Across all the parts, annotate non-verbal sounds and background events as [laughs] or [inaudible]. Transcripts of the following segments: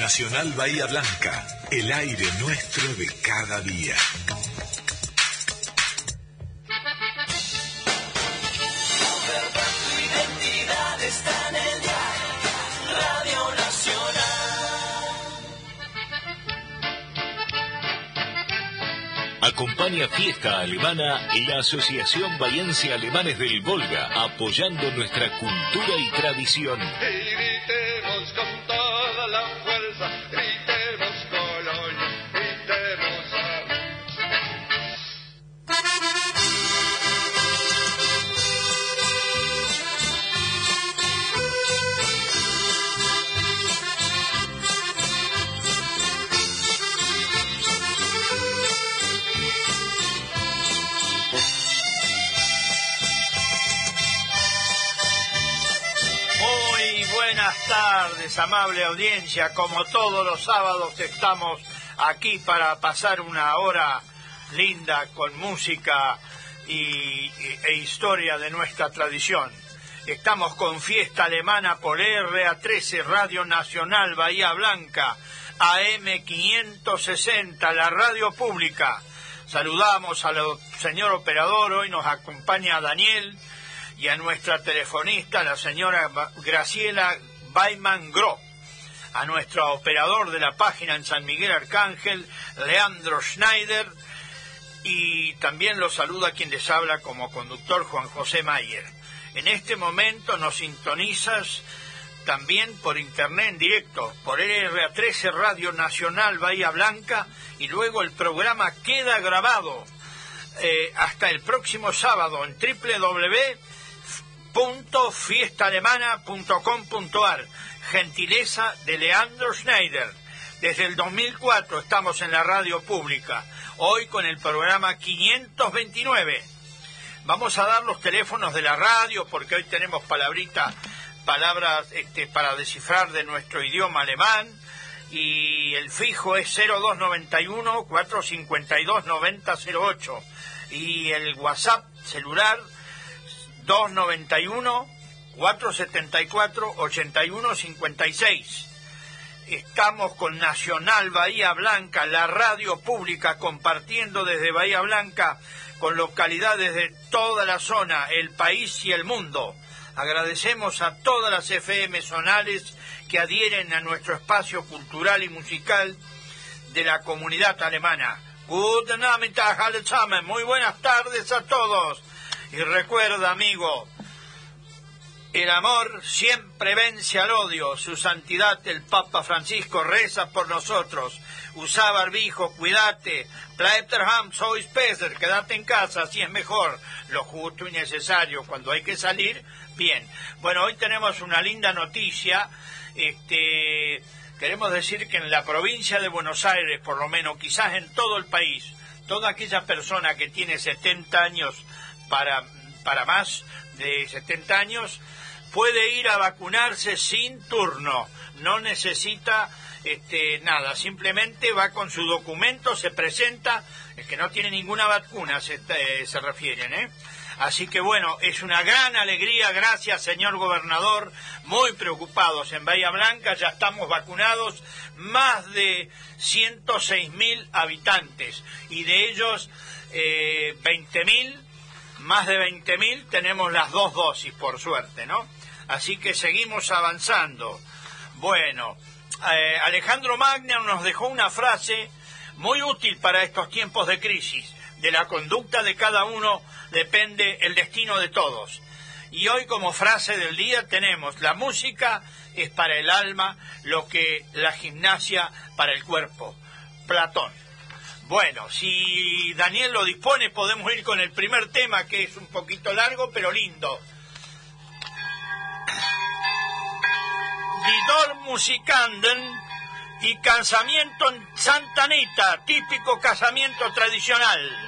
Nacional Bahía Blanca, el aire nuestro de cada día. Acompaña Fiesta Alemana y la Asociación Bahiense Alemanes del Volga, apoyando nuestra cultura y tradición. Amable audiencia. Como todos los sábados estamos aquí para pasar una hora linda con música y, e historia de nuestra tradición. Estamos con fiesta alemana por RA13 Radio Nacional Bahía Blanca, AM560, la radio pública. Saludamos al señor operador, hoy nos acompaña Daniel y a nuestra telefonista, la señora Graciela Gro, a nuestro operador de la página en San Miguel Arcángel, Leandro Schneider, y también lo saluda quien les habla como conductor Juan José Mayer. En este momento nos sintonizas también por internet en directo, por RA13 Radio Nacional Bahía Blanca, y luego el programa queda grabado eh, hasta el próximo sábado en www www.fiestaalemana.com.ar Gentileza de Leandro Schneider. Desde el 2004 estamos en la radio pública, hoy con el programa 529. Vamos a dar los teléfonos de la radio porque hoy tenemos palabritas, palabras este, para descifrar de nuestro idioma alemán y el fijo es 0291 452 9008 y el WhatsApp celular 291 474 8156. Estamos con Nacional Bahía Blanca, la radio pública, compartiendo desde Bahía Blanca con localidades de toda la zona, el país y el mundo. Agradecemos a todas las FM zonales que adhieren a nuestro espacio cultural y musical de la comunidad alemana. Guten Abend, Muy buenas tardes a todos. Y recuerda, amigo, el amor siempre vence al odio. Su santidad el Papa Francisco reza por nosotros. Usa barbijo, cuídate. Bleib sois peser, quédate en casa, así es mejor. Lo justo y necesario. Cuando hay que salir, bien. Bueno, hoy tenemos una linda noticia. Este, queremos decir que en la provincia de Buenos Aires, por lo menos, quizás en todo el país, toda aquella persona que tiene 70 años para, para más de 70 años puede ir a vacunarse sin turno, no necesita este, nada, simplemente va con su documento, se presenta, es que no tiene ninguna vacuna, se, eh, se refieren, ¿eh? Así que bueno, es una gran alegría, gracias señor gobernador, muy preocupados en Bahía Blanca, ya estamos vacunados. Más de 106 mil habitantes. Y de ellos eh, 20 mil más de 20.000 tenemos las dos dosis, por suerte, ¿no? Así que seguimos avanzando. Bueno, eh, Alejandro Magna nos dejó una frase muy útil para estos tiempos de crisis. De la conducta de cada uno depende el destino de todos. Y hoy como frase del día tenemos, la música es para el alma lo que la gimnasia para el cuerpo. Platón. Bueno, si Daniel lo dispone, podemos ir con el primer tema, que es un poquito largo, pero lindo. Didor Musicanden y casamiento en Santa Anita, típico casamiento tradicional.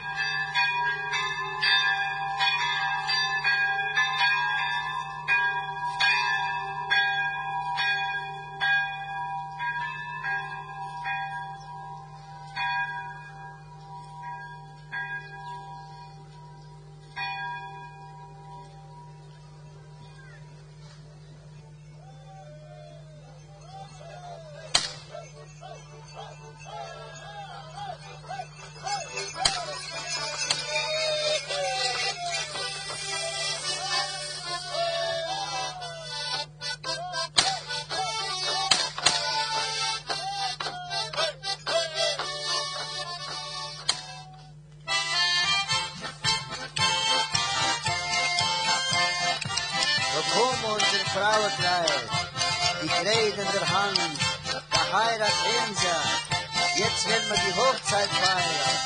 Wir die Hochzeit feiern.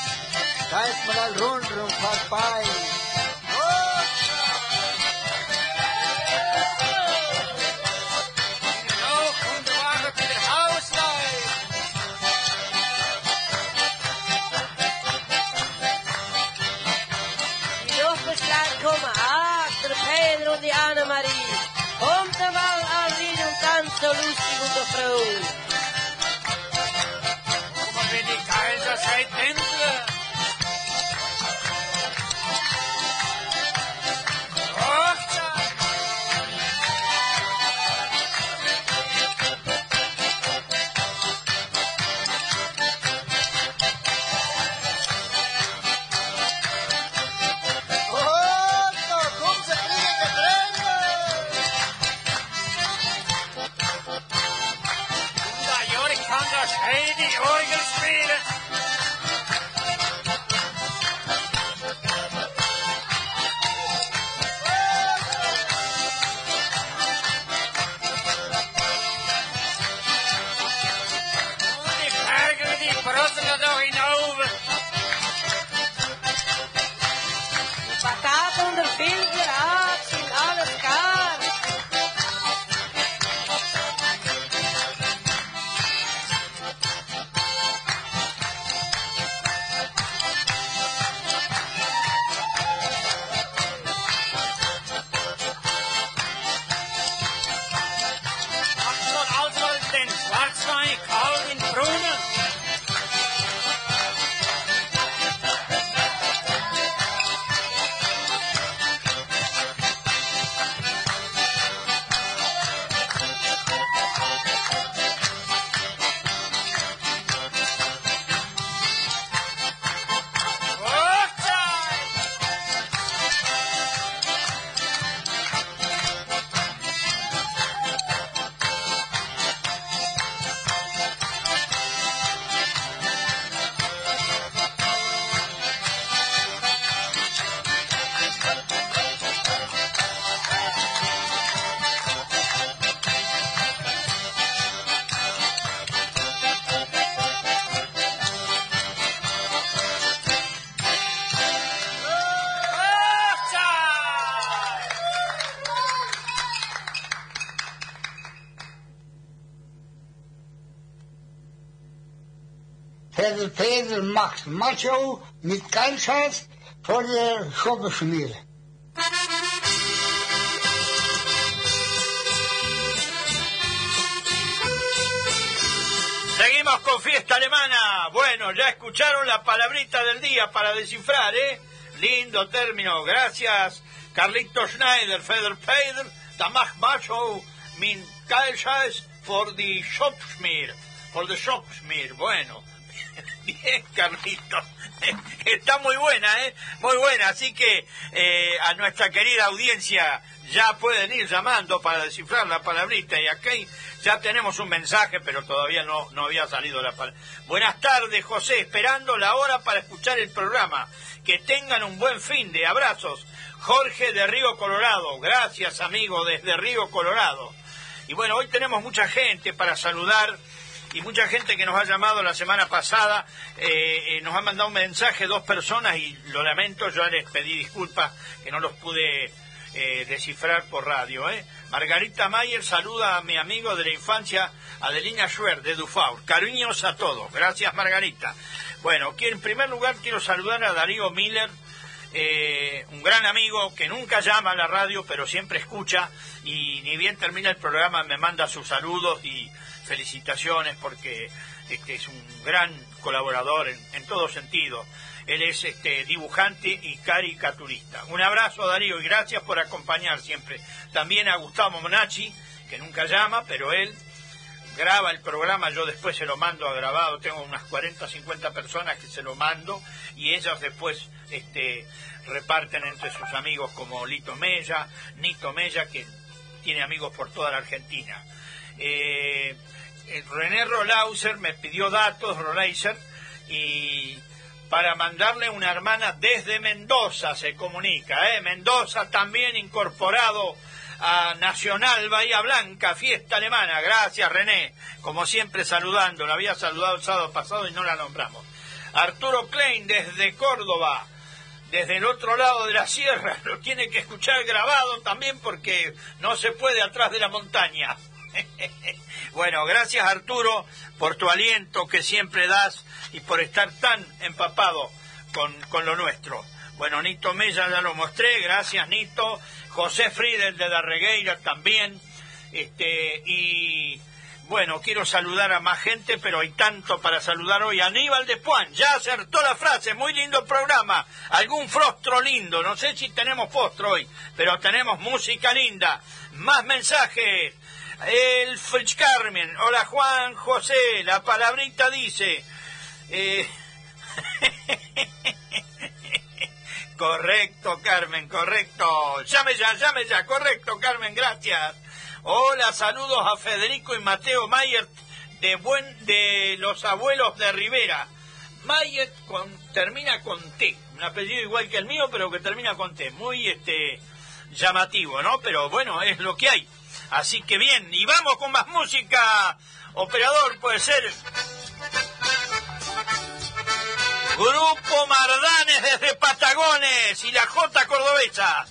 Geht mal all rundrum vorbei. Macho mit vor der Schobbeschmiere. Seguimos con fiesta alemana. Bueno, ya escucharon la palabrita del día para descifrar, ¿eh? Lindo término. Gracias, Carlito Schneider, Feder Pedro, Damach Macho, min Geilscheiß for the Schopschmier. For the Schopschmier. Bueno, Bien, [laughs] Carlitos. Está muy buena, ¿eh? Muy buena. Así que eh, a nuestra querida audiencia ya pueden ir llamando para descifrar la palabrita. Y aquí ya tenemos un mensaje, pero todavía no, no había salido la palabra. Buenas tardes, José. Esperando la hora para escuchar el programa. Que tengan un buen fin de abrazos. Jorge de Río Colorado. Gracias, amigo, desde Río Colorado. Y bueno, hoy tenemos mucha gente para saludar y mucha gente que nos ha llamado la semana pasada, eh, eh, nos ha mandado un mensaje, dos personas, y lo lamento, yo les pedí disculpas que no los pude eh, descifrar por radio. Margarita Mayer saluda a mi amigo de la infancia, Adelina Schwer, de Dufaur. Cariños a todos. Gracias, Margarita. Bueno, en primer lugar quiero saludar a Darío Miller, un gran amigo que nunca llama a la radio, pero siempre escucha y ni bien termina el programa me manda sus saludos y felicitaciones porque este, es un gran colaborador en, en todo sentido. Él es este, dibujante y caricaturista. Un abrazo Darío y gracias por acompañar siempre. También a Gustavo Monachi, que nunca llama, pero él graba el programa, yo después se lo mando a grabado, tengo unas 40, 50 personas que se lo mando y ellas después este, reparten entre sus amigos como Lito Mella, Nito Mella, que tiene amigos por toda la Argentina. Eh, eh, René Rolauser me pidió datos, Rolauser, y para mandarle una hermana desde Mendoza se comunica, ¿eh? Mendoza también incorporado a Nacional Bahía Blanca, fiesta alemana. Gracias, René. Como siempre, saludando. La había saludado el sábado pasado y no la nombramos. Arturo Klein desde Córdoba, desde el otro lado de la sierra. [laughs] Lo tiene que escuchar grabado también porque no se puede atrás de la montaña. [laughs] bueno, gracias Arturo por tu aliento que siempre das y por estar tan empapado con, con lo nuestro. Bueno, Nito Mella ya lo mostré, gracias Nito. José Friedel de la Regueira también. Este, y bueno, quiero saludar a más gente, pero hay tanto para saludar hoy. Aníbal de Puan, ya acertó la frase, muy lindo programa. Algún frostro lindo, no sé si tenemos postro hoy, pero tenemos música linda. Más mensajes. El Fritz Carmen, hola Juan José, la palabrita dice. Eh... [laughs] correcto, Carmen, correcto. Llame ya, llame ya, correcto, Carmen, gracias. Hola, saludos a Federico y Mateo Mayer de buen de los abuelos de Rivera. Mayer termina con T, un apellido igual que el mío, pero que termina con T. Muy este llamativo, ¿no? Pero bueno, es lo que hay. Así que bien, y vamos con más música. Operador, puede ser. Grupo Mardanes desde Patagones y la J Cordobesa.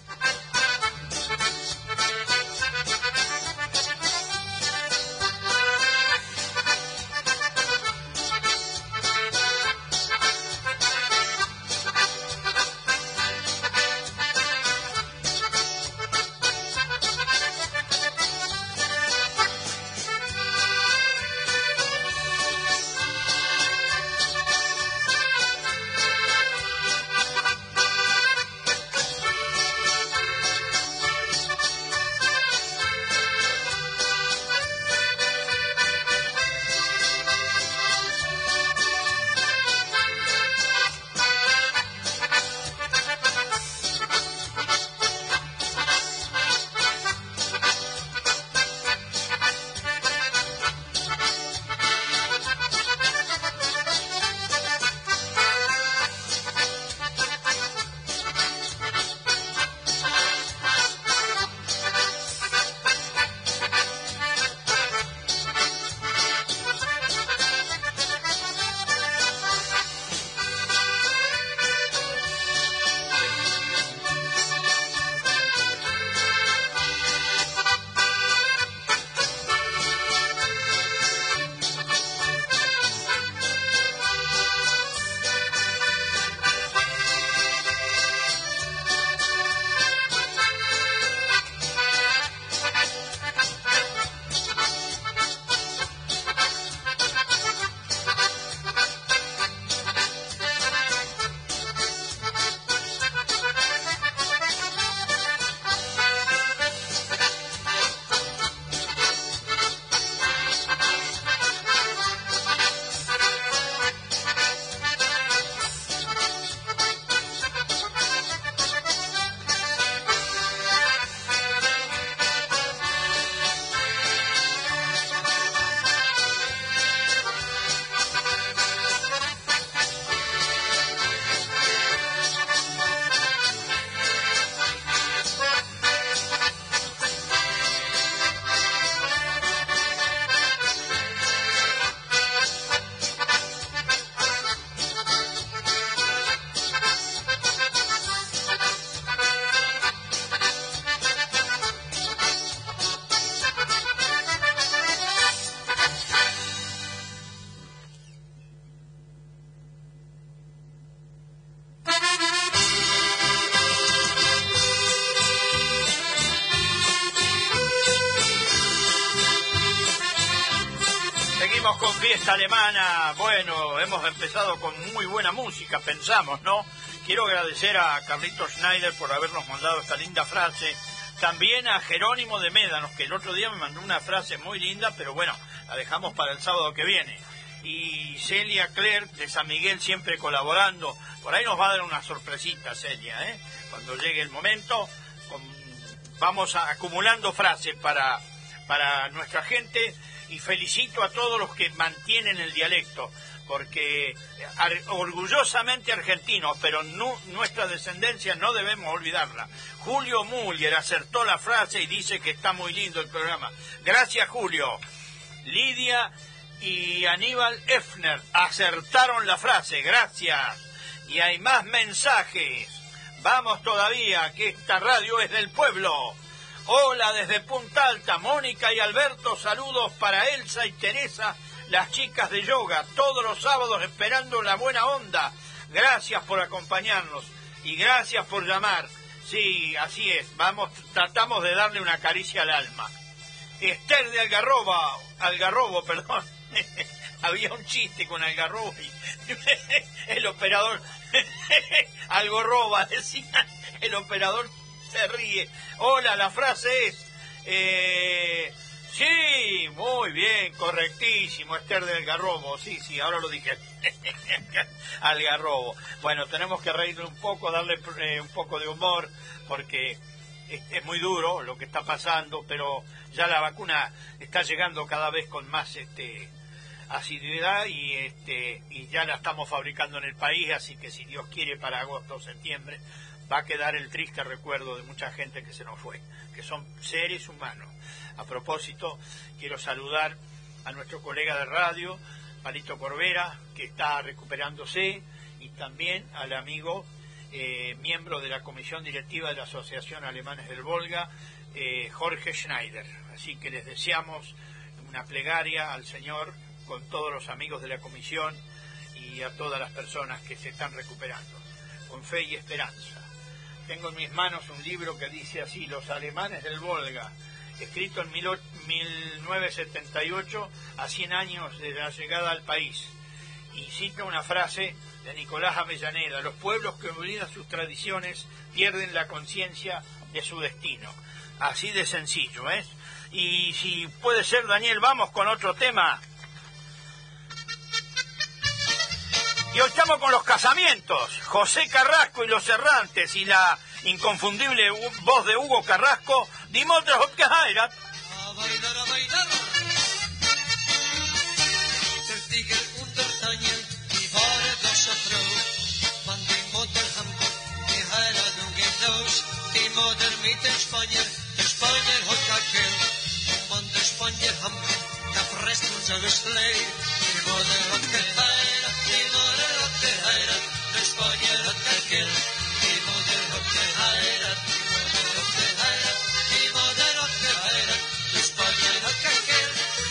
¿No? Quiero agradecer a Carlitos Schneider por habernos mandado esta linda frase. También a Jerónimo de Médanos, que el otro día me mandó una frase muy linda, pero bueno, la dejamos para el sábado que viene. Y Celia Clerc de San Miguel siempre colaborando. Por ahí nos va a dar una sorpresita, Celia, ¿eh? Cuando llegue el momento, vamos acumulando frases para, para nuestra gente y felicito a todos los que mantienen el dialecto, porque ar- orgullosamente argentinos, pero nu- nuestra descendencia no debemos olvidarla. Julio Muller acertó la frase y dice que está muy lindo el programa. Gracias, Julio. Lidia y Aníbal Efner acertaron la frase. Gracias. Y hay más mensajes. Vamos todavía, que esta radio es del pueblo. Hola desde Punta Alta, Mónica y Alberto, saludos para Elsa y Teresa, las chicas de yoga, todos los sábados esperando la buena onda. Gracias por acompañarnos y gracias por llamar. Sí, así es, vamos, tratamos de darle una caricia al alma. Esther de Algarroba, Algarrobo, perdón. [laughs] Había un chiste con Algarrobo y [laughs] el operador [laughs] Algorroba decía, el operador se ríe. Hola, la frase es eh, sí, muy bien, correctísimo, Esther de Algarrobo, sí, sí, ahora lo dije. [laughs] Algarrobo. Bueno, tenemos que reírle un poco, darle eh, un poco de humor, porque es, es muy duro lo que está pasando, pero ya la vacuna está llegando cada vez con más este asiduidad y este y ya la estamos fabricando en el país, así que si Dios quiere para agosto o septiembre va a quedar el triste recuerdo de mucha gente que se nos fue, que son seres humanos. A propósito, quiero saludar a nuestro colega de radio, Palito Corbera, que está recuperándose, y también al amigo eh, miembro de la comisión directiva de la Asociación Alemanes del Volga, eh, Jorge Schneider. Así que les deseamos una plegaria al Señor con todos los amigos de la comisión y a todas las personas que se están recuperando, con fe y esperanza. Tengo en mis manos un libro que dice así, Los alemanes del Volga, escrito en 1978, a 100 años de la llegada al país. Y cita una frase de Nicolás Avellaneda, los pueblos que olvidan sus tradiciones pierden la conciencia de su destino. Así de sencillo, ¿ves? Y si puede ser, Daniel, vamos con otro tema. Y hoy estamos con los casamientos. José Carrasco y los errantes y la inconfundible voz de Hugo Carrasco. Dimos de hat geheiratet, die Mutter hat geheiratet,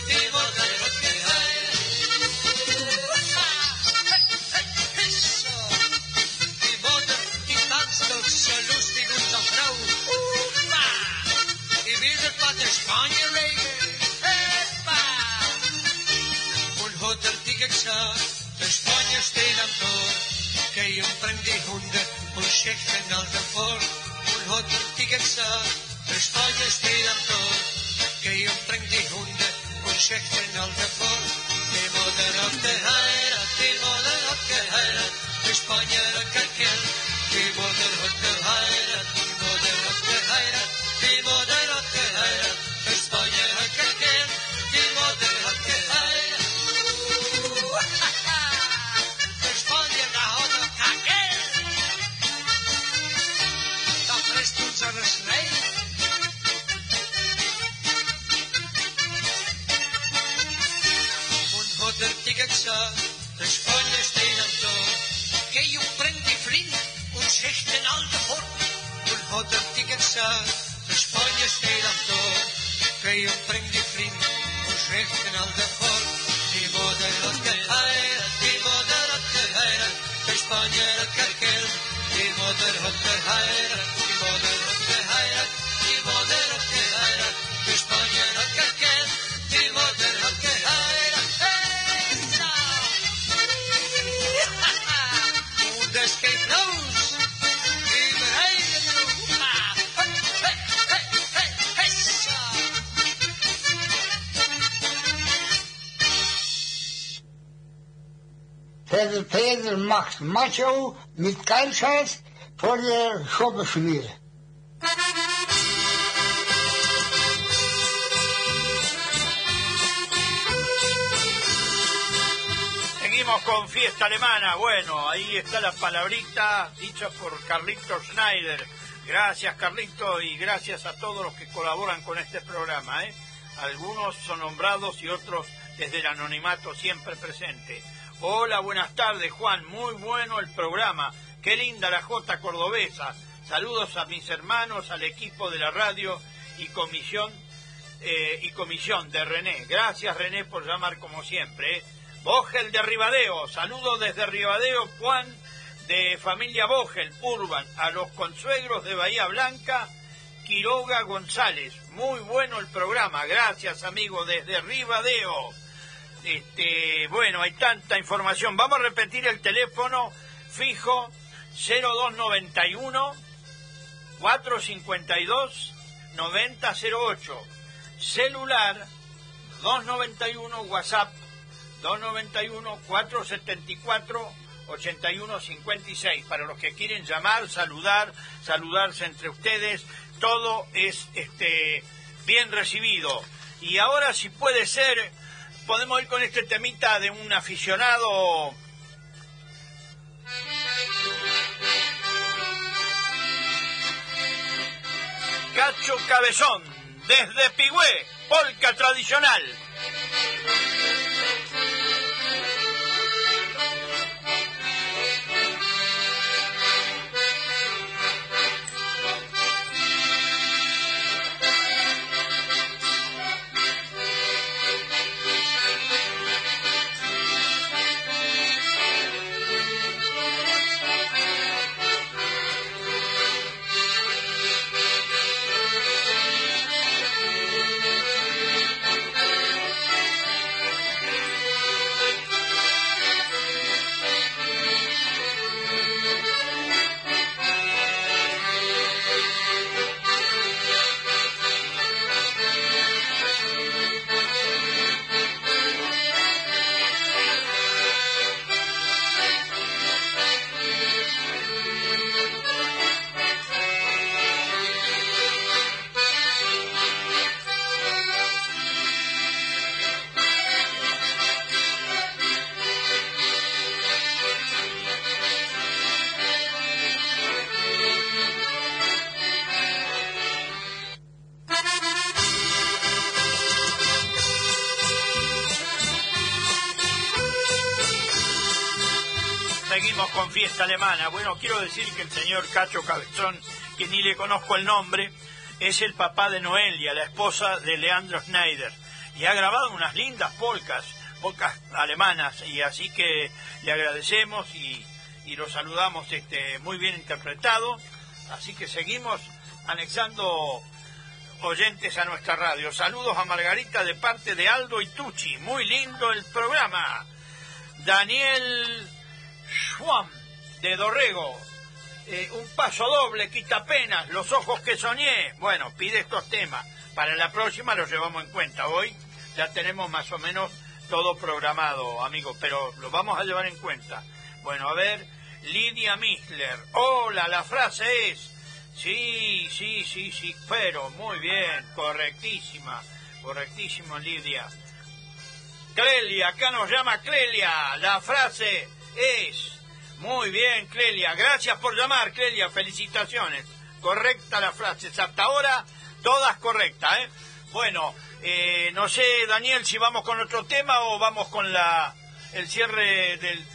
die Mutter skjegg finalden får. Gullhånden fikk en sær, Østfalles til han før. Grei omtrengd i hunde, og skjegg finalden får. Det må der opp det her, det må der opp det her. Østfalles og kalkjell, det må der opp det her, det må macht Macho mit Geilscheiß vor der Schobeschmiere. Seguimos con fiesta alemana. Bueno, ahí está la palabrita dicha por Carlito Schneider. Gracias Carlito y gracias a todos los que colaboran con este programa. ¿eh? Algunos son nombrados y otros desde el anonimato siempre presente. Hola, buenas tardes, Juan. Muy bueno el programa. Qué linda la Jota cordobesa. Saludos a mis hermanos, al equipo de la radio y comisión eh, y comisión de René. Gracias, René, por llamar como siempre. ¿eh? De Ribadeo. Saludos desde Ribadeo, Juan, de familia Bogel, Urban, a los consuegros de Bahía Blanca, Quiroga González. Muy bueno el programa. Gracias, amigo, desde Ribadeo. Este, bueno, hay tanta información. Vamos a repetir el teléfono fijo 0291 452 9008. Celular 291 WhatsApp 291 474 8156 para los que quieren llamar, saludar, saludarse entre ustedes, todo es este bien recibido. Y ahora si puede ser podemos ir con este temita de un aficionado Cacho Cabezón, desde Pigüé, polca tradicional. Alemana. Bueno, quiero decir que el señor Cacho Cabezón, que ni le conozco el nombre, es el papá de Noelia, la esposa de Leandro Schneider. Y ha grabado unas lindas polcas, polcas alemanas, y así que le agradecemos y, y lo saludamos este, muy bien interpretado. Así que seguimos anexando oyentes a nuestra radio. Saludos a Margarita de parte de Aldo y Tucci. Muy lindo el programa. Daniel Schwam de Dorrego. Eh, un paso doble, quita penas, los ojos que soñé. Bueno, pide estos temas. Para la próxima los llevamos en cuenta. Hoy ya tenemos más o menos todo programado, amigos, pero lo vamos a llevar en cuenta. Bueno, a ver, Lidia Misler. Hola, la frase es, sí, sí, sí, sí, pero muy bien, correctísima, correctísimo, Lidia. Clelia, acá nos llama Clelia. La frase es, muy bien, Clelia, gracias por llamar, Clelia, felicitaciones. Correcta la frase, hasta ahora todas correctas, ¿eh? Bueno, eh, no sé, Daniel, si vamos con otro tema o vamos con la el cierre del...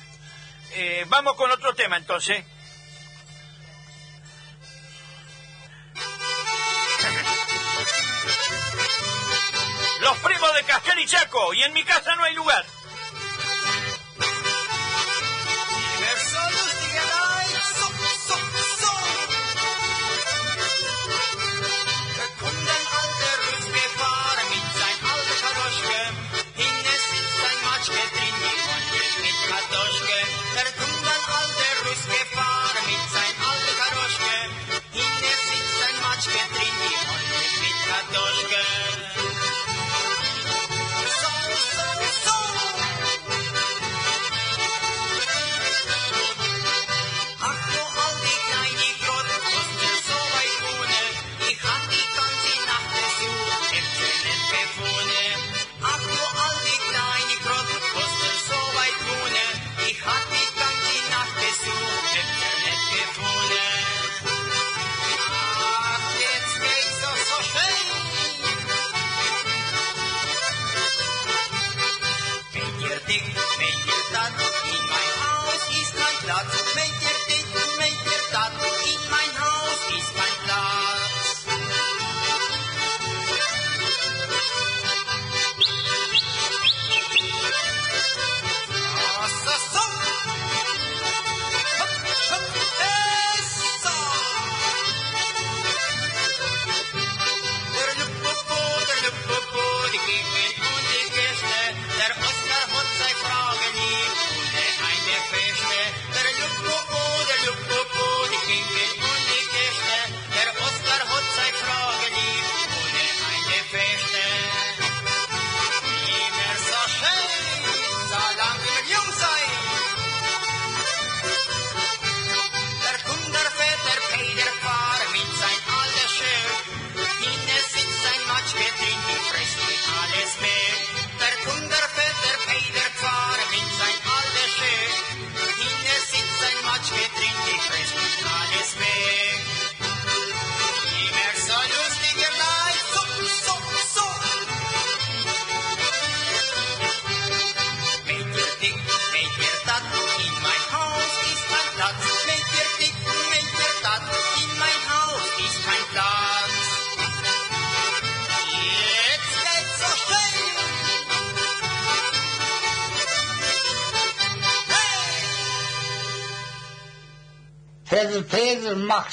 Eh, vamos con otro tema entonces. Los primos de Castel y Chaco, y en mi casa no hay lugar.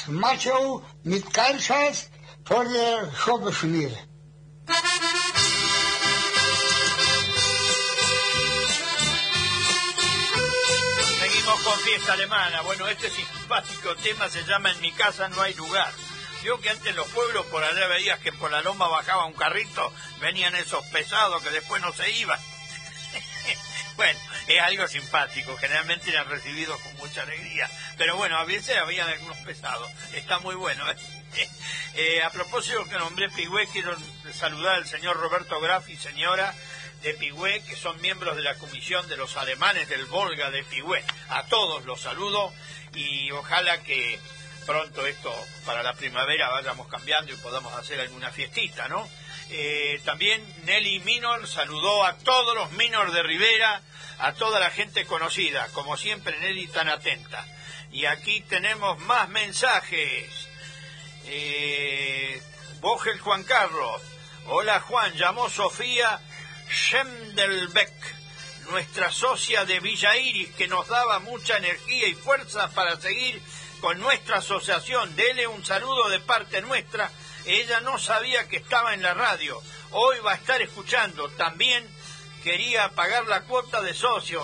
Macho mit Geilscheiß vor der Schobeschmiere. Seguimos con fiesta alemana. Bueno, este simpático tema se llama En mi casa no hay lugar. Yo que antes los pueblos por allá veías que por la loma bajaba un carrito, venían esos pesados que después no se iban. [laughs] bueno, es algo simpático, generalmente eran recibidos con mucha alegría, pero bueno, a veces habían algunos pesados, está muy bueno. ¿eh? [laughs] Eh, a propósito que nombré Pigüé, quiero saludar al señor Roberto Graf y señora de Pigüé, que son miembros de la comisión de los alemanes del Volga de Pigüé. A todos los saludo y ojalá que pronto esto para la primavera vayamos cambiando y podamos hacer alguna fiestita, ¿no? Eh, también Nelly Minor saludó a todos los Minor de Rivera, a toda la gente conocida, como siempre Nelly tan atenta. Y aquí tenemos más mensajes. Eh, Juan Carlos. Hola Juan, llamó Sofía Schemdelbeck, nuestra socia de Villa Iris, que nos daba mucha energía y fuerza para seguir con nuestra asociación. Dele un saludo de parte nuestra. Ella no sabía que estaba en la radio. Hoy va a estar escuchando. También quería pagar la cuota de socio.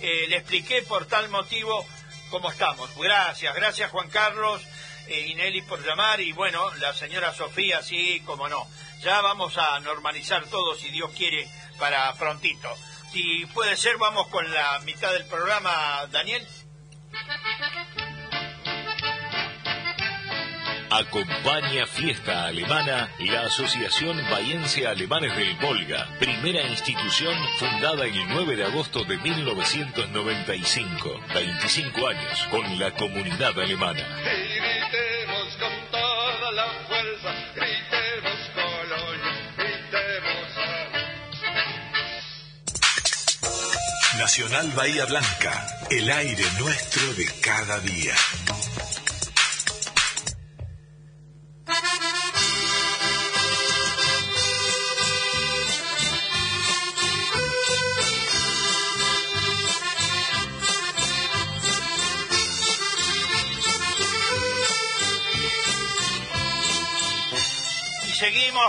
Eh, le expliqué por tal motivo cómo estamos. Gracias, gracias Juan Carlos eh, y Nelly por llamar. Y bueno, la señora Sofía, sí, como no. Ya vamos a normalizar todo, si Dios quiere, para prontito. Si puede ser, vamos con la mitad del programa, Daniel. Acompaña Fiesta Alemana la Asociación Bahiense Alemanes del Volga, primera institución fundada el 9 de agosto de 1995, 25 años con la comunidad alemana. Gritemos con toda la fuerza, gritemos Colonia, gritemos Nacional Bahía Blanca, el aire nuestro de cada día.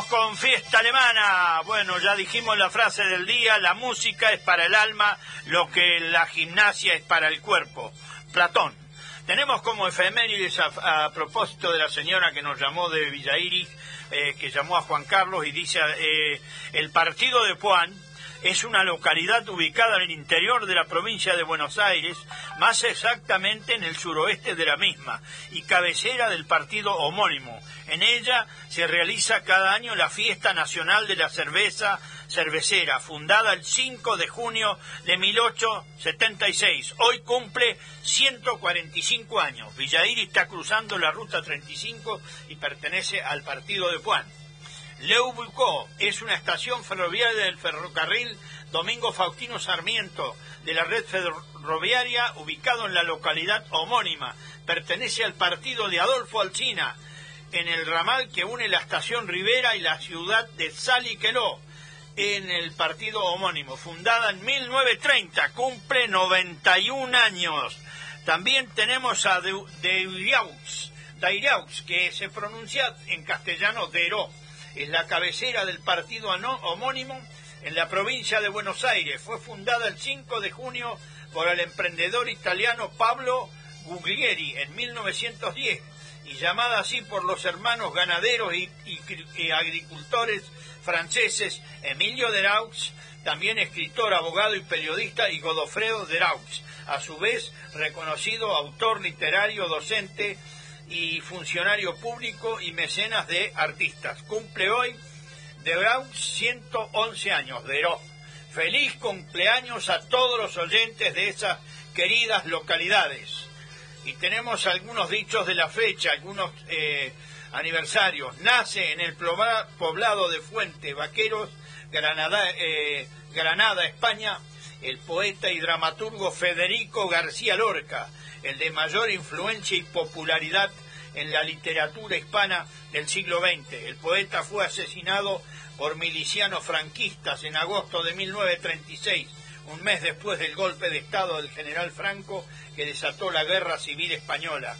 Con fiesta alemana. Bueno, ya dijimos la frase del día, la música es para el alma lo que la gimnasia es para el cuerpo. Platón. Tenemos como efemérides a, propósito de la señora que nos llamó de Villa Iris, eh, que llamó a Juan Carlos y dice, eh, el partido de Puan es una localidad ubicada en el interior de la provincia de Buenos Aires, más exactamente en el suroeste de la misma, y cabecera del partido homónimo. En ella se realiza cada año la Fiesta Nacional de la Cerveza Cervecera, fundada el 5 de junio de 1876. Hoy cumple 145 años. Villairi está cruzando la Ruta 35 y pertenece al partido de Puan. Leubucó es una estación ferroviaria del ferrocarril Domingo Faustino Sarmiento de la red ferroviaria ubicado en la localidad homónima. Pertenece al partido de Adolfo Alsina en el ramal que une la estación Rivera y la ciudad de Saliqueló en el partido homónimo, fundada en 1930, cumple 91 años. También tenemos a Deiriaux, Deiriaux que se pronuncia en castellano Deró es la cabecera del partido homónimo en la provincia de Buenos Aires. Fue fundada el 5 de junio por el emprendedor italiano Pablo Guglieri en 1910 y llamada así por los hermanos ganaderos y, agricultores franceses Emilio Deraux, también escritor, abogado y periodista, y Godofredo Deraux, a su vez reconocido autor literario, docente, y funcionario público y mecenas de artistas. Cumple hoy de Brown 111 años, Deró. Feliz cumpleaños a todos los oyentes de esas queridas localidades. Y tenemos algunos dichos de la fecha, algunos eh, aniversarios. Nace en el poblado de Fuente Vaqueros, Granada, eh, Granada, España, el poeta y dramaturgo Federico García Lorca, el de mayor influencia y popularidad en la literatura hispana del siglo XX. El poeta fue asesinado por milicianos franquistas en agosto de 1936, un mes después del golpe de Estado del general Franco que desató la guerra civil española.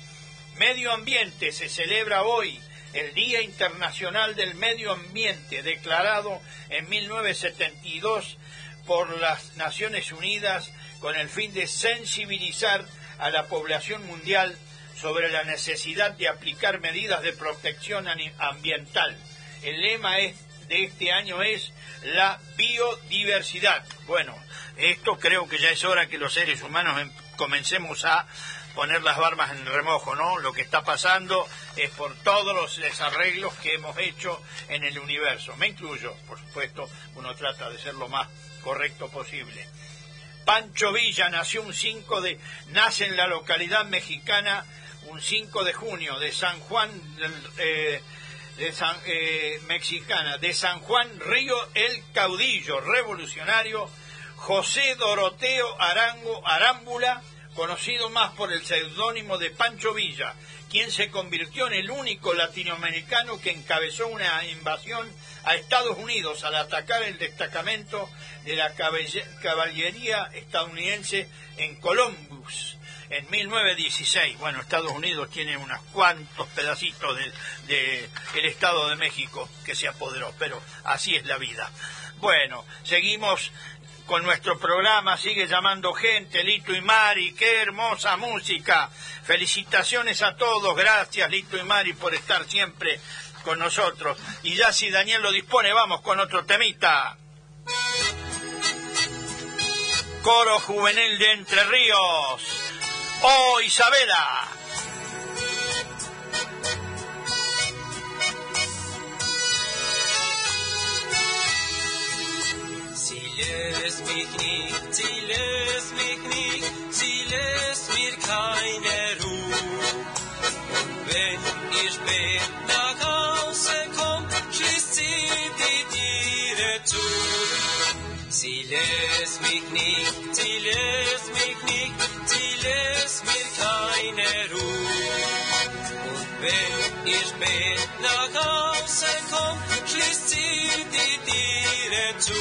Medio ambiente se celebra hoy el Día Internacional del Medio Ambiente, declarado en 1972 por las Naciones Unidas con el fin de sensibilizar a la población mundial sobre la necesidad de aplicar medidas de protección ambiental. El lema de este año es la biodiversidad. Bueno, esto creo que ya es hora que los seres humanos em- comencemos a poner las barbas en remojo, ¿no? Lo que está pasando es por todos los desarreglos que hemos hecho en el universo. Me incluyo, por supuesto, uno trata de ser lo más correcto posible. Pancho Villa nació un 5 de nace en la localidad mexicana un 5 de junio de San Juan eh, de San, eh, mexicana de San Juan Río el caudillo revolucionario José Doroteo Arango Arámbula conocido más por el seudónimo de Pancho Villa quien se convirtió en el único latinoamericano que encabezó una invasión a Estados Unidos al atacar el destacamento de la caballería estadounidense en Columbus en 1916. Bueno, Estados Unidos tiene unos cuantos pedacitos del de, el Estado de México que se apoderó, pero así es la vida. Bueno, seguimos con nuestro programa, sigue llamando gente, Lito y Mari, qué hermosa música. Felicitaciones a todos, gracias Lito y Mari por estar siempre con nosotros. Y ya si Daniel lo dispone, vamos con otro temita. Coro Juvenil de Entre Ríos. Oh, Isabela. Sie lässt mich nicht, sie lässt mich nicht, sie lässt mir keine Ruhe. Wenn ich spät nach Hause komm, schließt sie die Tiere zu. Sie lässt mich nicht, sie lässt mich nicht, sie lässt mir keine Ruhe. Und wenn ich spät nach Hause komm, schließt sie die Tiere zu.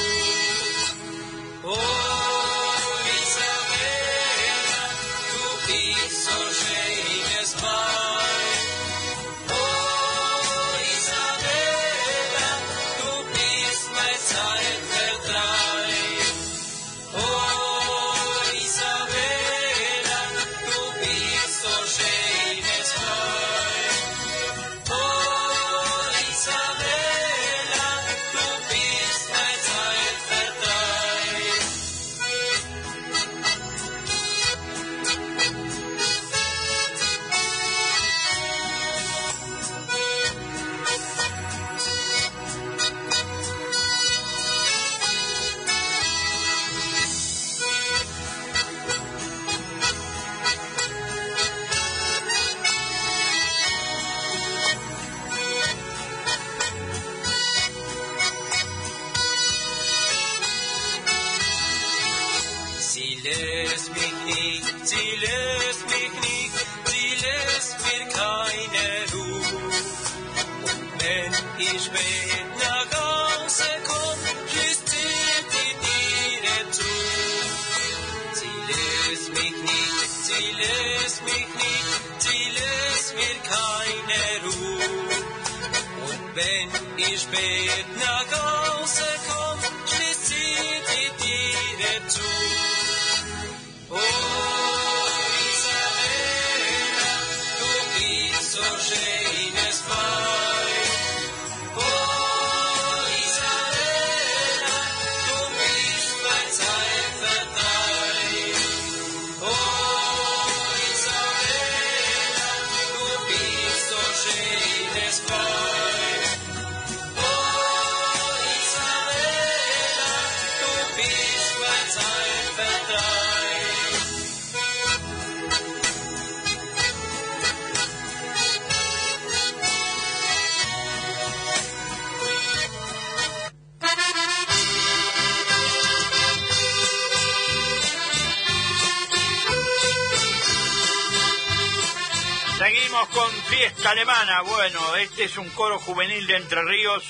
Con fiesta alemana. Bueno, este es un coro juvenil de Entre Ríos,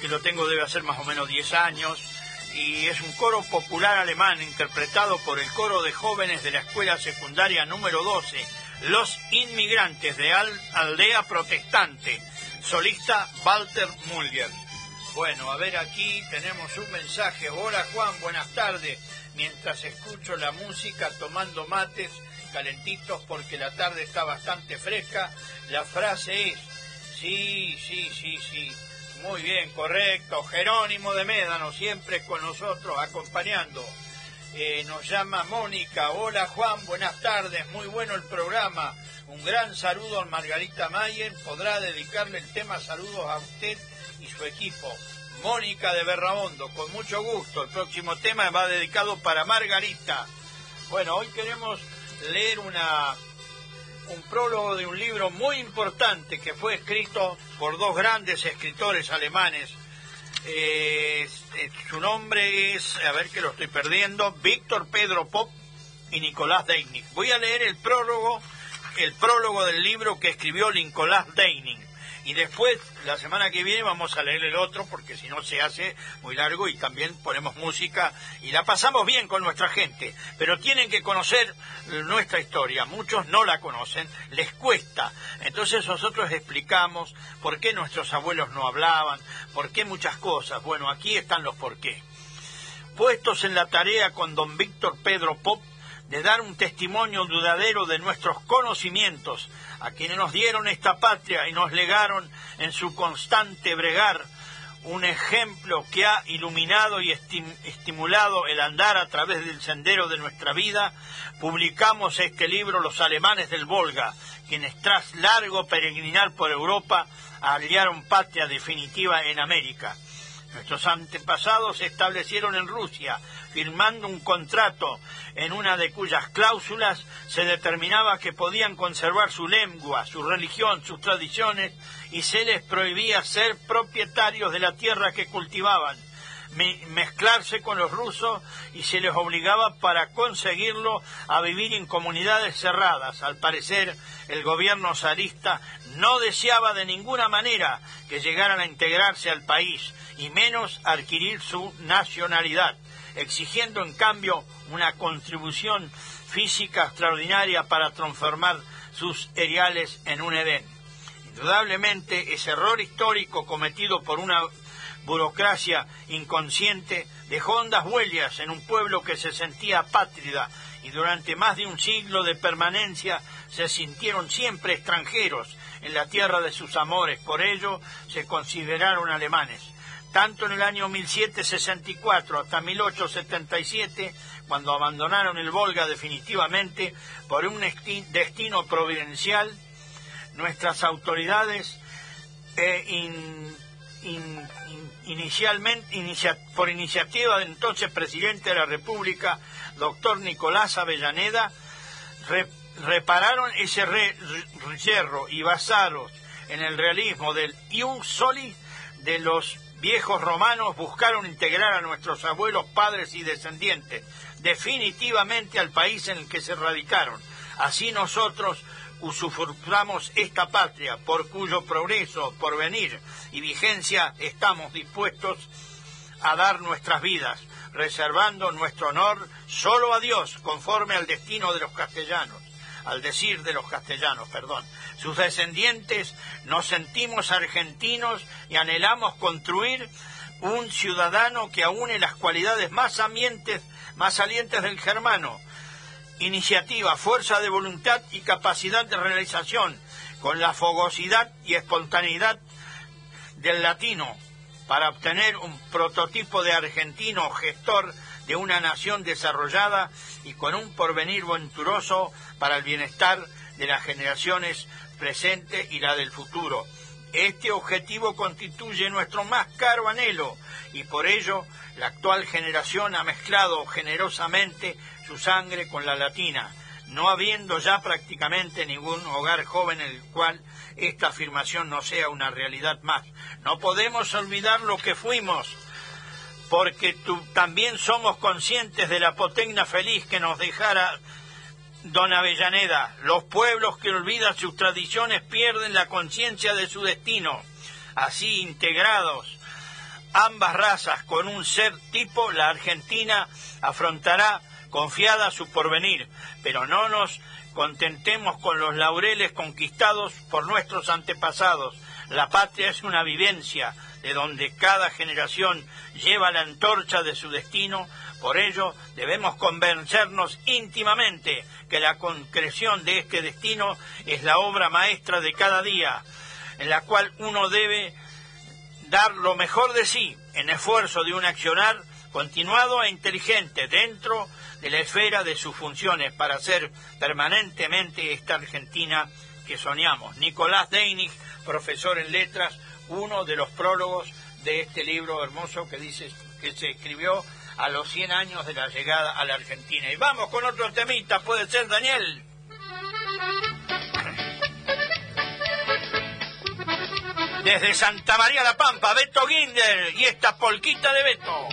que lo tengo debe hacer más o menos 10 años, y es un coro popular alemán interpretado por el coro de jóvenes de la escuela secundaria número 12, Los Inmigrantes de Al- Aldea Protestante, solista Walter Mulger. Bueno, a ver aquí tenemos un mensaje. Hola Juan, buenas tardes. Mientras escucho la música tomando mates calentitos porque la tarde está bastante fresca, la frase es, sí, sí, sí, sí, muy bien, correcto, Jerónimo de Médano, siempre con nosotros acompañando. Eh, nos llama Mónica, hola Juan, buenas tardes, muy bueno el programa. Un gran saludo a Margarita Mayer, podrá dedicarle el tema saludos a usted y su equipo. Mónica de Berraondo, con mucho gusto. El próximo tema va dedicado para Margarita. Bueno, hoy queremos leer una, un prólogo de un libro muy importante que fue escrito por dos grandes escritores alemanes. Eh, eh, su nombre es, a ver que lo estoy perdiendo, Víctor Pedro Pop y Nicolás Deining. Voy a leer el prólogo, el prólogo del libro que escribió Nicolás Deining. Y después, la semana que viene, vamos a leer el otro, porque si no se hace muy largo y también ponemos música y la pasamos bien con nuestra gente. Pero tienen que conocer nuestra historia. Muchos no la conocen, les cuesta. Entonces nosotros explicamos por qué nuestros abuelos no hablaban, por qué muchas cosas. Bueno, aquí están los por qué. Puestos en la tarea con don Víctor Pedro Pop, de dar un testimonio dudadero de nuestros conocimientos a quienes nos dieron esta patria y nos legaron en su constante bregar un ejemplo que ha iluminado y estim- estimulado el andar a través del sendero de nuestra vida, publicamos este libro Los alemanes del Volga, quienes tras largo peregrinar por Europa hallaron patria definitiva en América. Nuestros antepasados se establecieron en Rusia, firmando un contrato en una de cuyas cláusulas se determinaba que podían conservar su lengua, su religión, sus tradiciones y se les prohibía ser propietarios de la tierra que cultivaban, mezclarse con los rusos y se les obligaba para conseguirlo a vivir en comunidades cerradas. Al parecer, el gobierno zarista no deseaba de ninguna manera que llegaran a integrarse al país y menos adquirir su nacionalidad, exigiendo en cambio una contribución física extraordinaria para transformar sus eriales en un Edén. Indudablemente, ese error histórico cometido por una burocracia inconsciente dejó hondas huellas en un pueblo que se sentía apátrida y durante más de un siglo de permanencia se sintieron siempre extranjeros en la tierra de sus amores, por ello se consideraron alemanes. Tanto en el año 1764 hasta 1877, cuando abandonaron el Volga definitivamente por un esti- destino providencial, nuestras autoridades eh, inicialmente inicia- por iniciativa del entonces presidente de la República, doctor Nicolás Avellaneda, re- repararon ese re- yerro y basados en el realismo del Ius Soli de los viejos romanos buscaron integrar a nuestros abuelos, padres y descendientes definitivamente al país en el que se radicaron. Así nosotros usufructamos esta patria por cuyo progreso, porvenir y vigencia estamos dispuestos a dar nuestras vidas, reservando nuestro honor solo a Dios, conforme al destino de los castellanos, al decir de los castellanos, perdón. Sus descendientes nos sentimos argentinos y anhelamos construir un ciudadano que aúne las cualidades más salientes, más salientes del germano, iniciativa, fuerza de voluntad y capacidad de realización, con la fogosidad y espontaneidad del latino, para obtener un prototipo de argentino gestor de una nación desarrollada y con un porvenir venturoso para el bienestar de las generaciones presentes y la del futuro. Este objetivo constituye nuestro más caro anhelo y por ello la actual generación ha mezclado generosamente su sangre con la latina, no habiendo ya prácticamente ningún hogar joven en el cual esta afirmación no sea una realidad más. No podemos olvidar lo que fuimos, porque tú, también somos conscientes de la potecna feliz que nos dejara Don Avellaneda. Los pueblos que olvidan sus tradiciones pierden la conciencia de su destino. Así integrados ambas razas con un ser tipo, la Argentina afrontará confiada su porvenir, pero no nos contentemos con los laureles conquistados por nuestros antepasados. La patria es una vivencia de donde cada generación lleva la antorcha de su destino, por ello debemos convencernos íntimamente que la concreción de este destino es la obra maestra de cada día, en la cual uno debe dar lo mejor de sí en esfuerzo de un accionar continuado e inteligente dentro de la esfera de sus funciones para ser permanentemente esta Argentina que soñamos. Nicolás Deinig, profesor en letras, uno de los prólogos de este libro hermoso que dice que se escribió a los 100 años de la llegada a la Argentina. Y vamos con otro temita, puede ser Daniel. Desde Santa María la Pampa, Beto Ginder y esta polquita de Beto.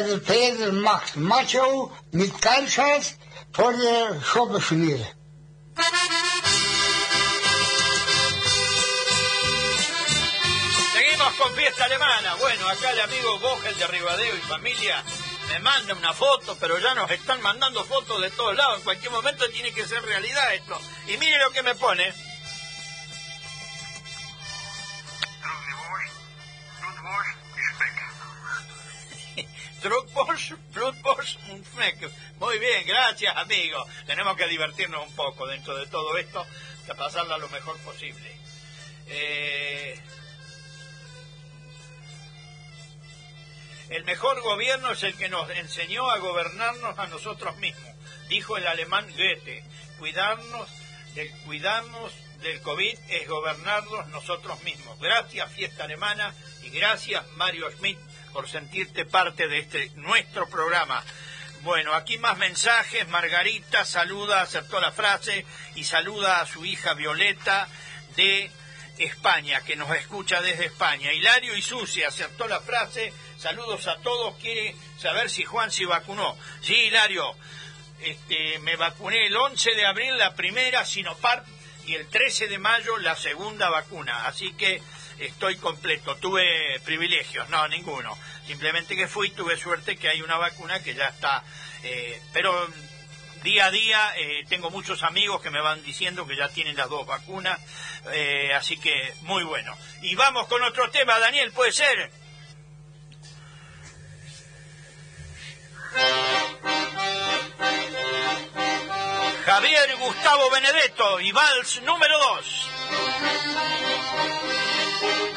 Der Pedro macht Macho mit Geilscheiß vor der Schobeschmiere. Seguimos con fiesta alemana. Bueno, acá el amigo Vogel de Ribadeo y familia me manda una foto, pero ya nos están mandando fotos de todos lados. En cualquier momento tiene que ser realidad esto. Y mire lo que me pone. Un fleck. Muy bien, gracias amigo. Tenemos que divertirnos un poco dentro de todo esto, que pasarla lo mejor posible. Eh, El mejor gobierno es el que nos enseñó a gobernarnos a nosotros mismos, dijo el alemán Goethe. Cuidarnos del COVID es gobernarnos nosotros mismos. Gracias fiesta alemana y gracias Mario Schmidt por sentirte parte de este nuestro programa. Bueno, aquí más mensajes. Margarita saluda, acertó la frase y saluda a su hija Violeta de España, que nos escucha desde España. Hilario y Susi acertó la frase. Saludos a todos. Quiere saber si Juan se vacunó. Sí, Hilario. Este, me vacuné el 11 de abril la primera Sinopar y el 13 de mayo la segunda vacuna. Así que estoy completo. Tuve privilegios, no, ninguno. Simplemente que fui, tuve suerte que hay una vacuna que ya está. eh, pero día a día eh, tengo muchos amigos que me van diciendo que ya tienen las dos vacunas, eh, así que muy bueno. Y vamos con otro tema, Daniel, ¿puede ser? Javier Gustavo Benedetto y Vals número 2. Thank you.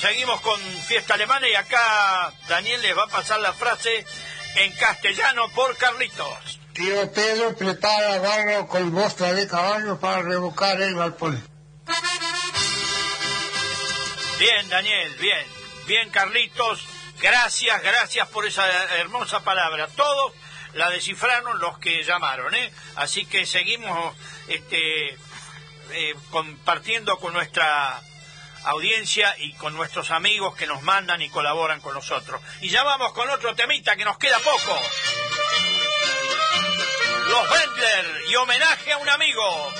Seguimos con Fiesta Alemana y acá Daniel les va a pasar la frase en castellano por Carlitos. Tío Pedro prepara barro con bostra de caballo para revocar el galpón. Bien, Daniel, bien. Bien, Carlitos. Gracias, gracias por esa hermosa palabra. Todos la descifraron los que llamaron, ¿eh? Así que seguimos este, eh, compartiendo con nuestra audiencia y con nuestros amigos que nos mandan y colaboran con nosotros. Y ya vamos con otro temita que nos queda poco. Los Bendler y homenaje a un amigo.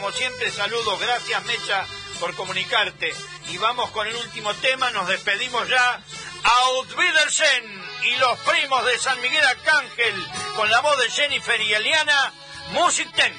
Como siempre, saludos, gracias Mecha por comunicarte. Y vamos con el último tema, nos despedimos ya. Out Wiedersehen y los primos de San Miguel Arcángel, con la voz de Jennifer y Eliana, Music Ten.